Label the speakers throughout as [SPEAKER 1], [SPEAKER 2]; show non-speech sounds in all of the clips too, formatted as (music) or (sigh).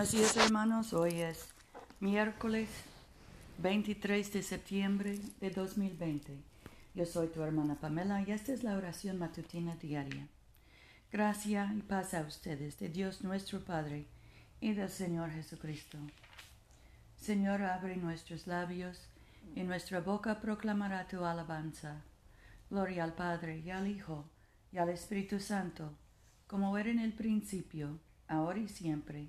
[SPEAKER 1] Buenos días hermanos, hoy es miércoles 23 de septiembre de 2020. Yo soy tu hermana Pamela y esta es la oración matutina diaria. Gracia y paz a ustedes de Dios nuestro Padre y del Señor Jesucristo. Señor, abre nuestros labios y nuestra boca proclamará tu alabanza. Gloria al Padre y al Hijo y al Espíritu Santo, como era en el principio, ahora y siempre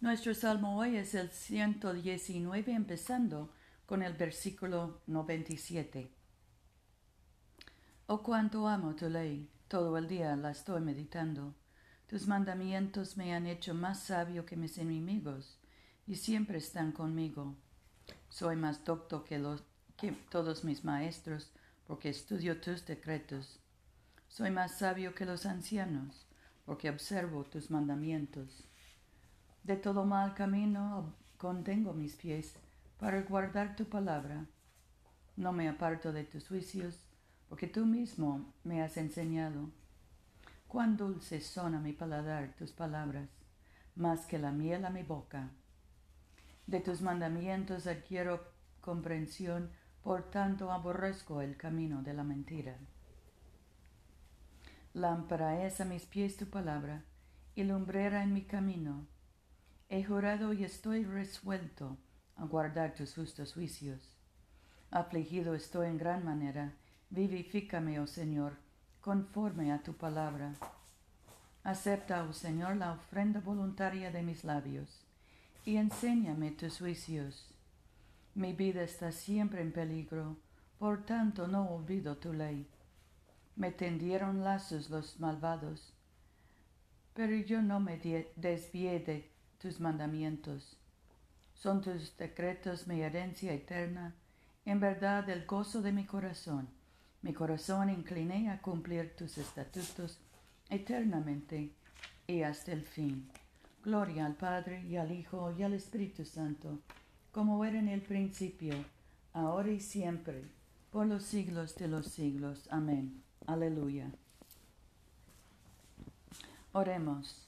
[SPEAKER 1] Nuestro salmo hoy es el 119, empezando con el versículo 97. Oh cuánto amo tu ley, todo el día la estoy meditando. Tus mandamientos me han hecho más sabio que mis enemigos, y siempre están conmigo. Soy más docto que, los, que todos mis maestros, porque estudio tus decretos. Soy más sabio que los ancianos, porque observo tus mandamientos. De todo mal camino contengo mis pies para guardar tu palabra. No me aparto de tus juicios, porque tú mismo me has enseñado. Cuán dulces son a mi paladar tus palabras, más que la miel a mi boca. De tus mandamientos adquiero comprensión, por tanto aborrezco el camino de la mentira. Lámpara es a mis pies tu palabra, y lumbrera en mi camino He jurado y estoy resuelto a guardar tus justos juicios. Afligido estoy en gran manera, vivifícame, oh Señor, conforme a tu palabra. Acepta, oh Señor, la ofrenda voluntaria de mis labios, y enséñame tus juicios. Mi vida está siempre en peligro, por tanto no olvido tu ley. Me tendieron lazos los malvados, pero yo no me desvié de tus mandamientos. Son tus decretos mi herencia eterna, en verdad el gozo de mi corazón. Mi corazón incliné a cumplir tus estatutos eternamente y hasta el fin. Gloria al Padre y al Hijo y al Espíritu Santo, como era en el principio, ahora y siempre, por los siglos de los siglos. Amén. Aleluya. Oremos.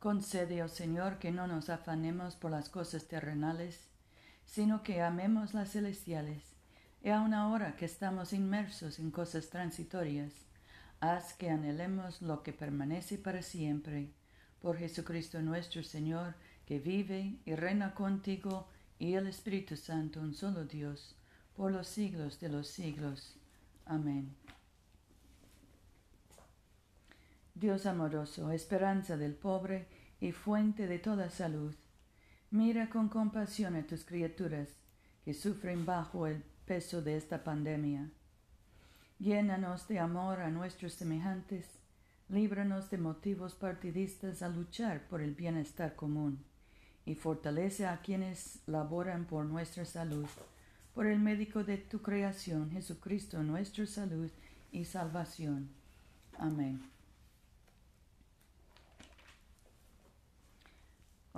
[SPEAKER 1] Concede, oh Señor, que no nos afanemos por las cosas terrenales, sino que amemos las celestiales, y aun ahora que estamos inmersos en cosas transitorias, haz que anhelemos lo que permanece para siempre, por Jesucristo nuestro Señor, que vive y reina contigo y el Espíritu Santo, un solo Dios, por los siglos de los siglos. Amén. Dios amoroso, esperanza del pobre y fuente de toda salud, mira con compasión a tus criaturas que sufren bajo el peso de esta pandemia. Llénanos de amor a nuestros semejantes, líbranos de motivos partidistas a luchar por el bienestar común y fortalece a quienes laboran por nuestra salud, por el médico de tu creación, Jesucristo, nuestra salud y salvación. Amén.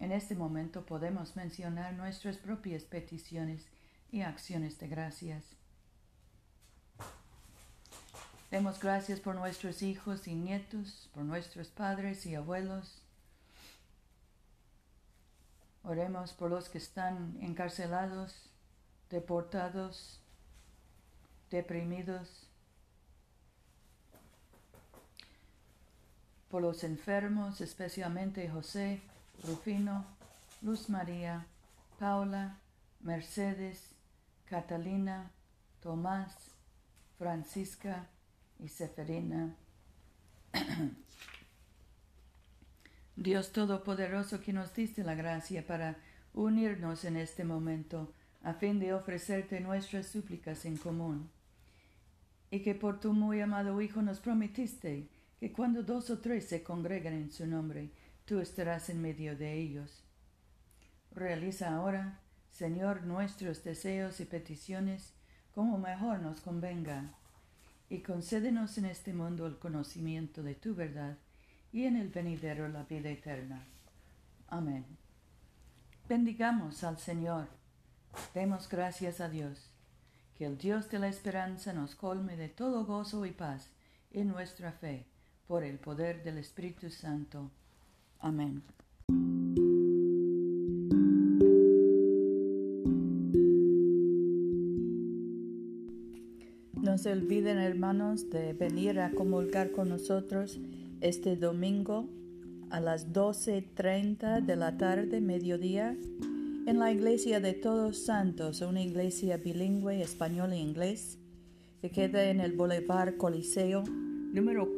[SPEAKER 1] En este momento podemos mencionar nuestras propias peticiones y acciones de gracias. Demos gracias por nuestros hijos y nietos, por nuestros padres y abuelos. Oremos por los que están encarcelados, deportados, deprimidos, por los enfermos, especialmente José, Rufino, Luz María, Paula, Mercedes, Catalina, Tomás, Francisca y Seferina. (clears throat) Dios Todopoderoso que nos diste la gracia para unirnos en este momento a fin de ofrecerte nuestras súplicas en común, y que por tu muy amado Hijo nos prometiste que cuando dos o tres se congregan en su nombre, tú estarás en medio de ellos. Realiza ahora, Señor, nuestros deseos y peticiones como mejor nos convenga, y concédenos en este mundo el conocimiento de tu verdad y en el venidero la vida eterna. Amén. Bendigamos al Señor. Demos gracias a Dios. Que el Dios de la esperanza nos colme de todo gozo y paz en nuestra fe por el poder del Espíritu Santo. Amén. No se olviden, hermanos, de venir a comulgar con nosotros este domingo a las 12.30 de la tarde, mediodía, en la iglesia de Todos Santos, una iglesia bilingüe español e inglés, que queda en el Boulevard Coliseo, número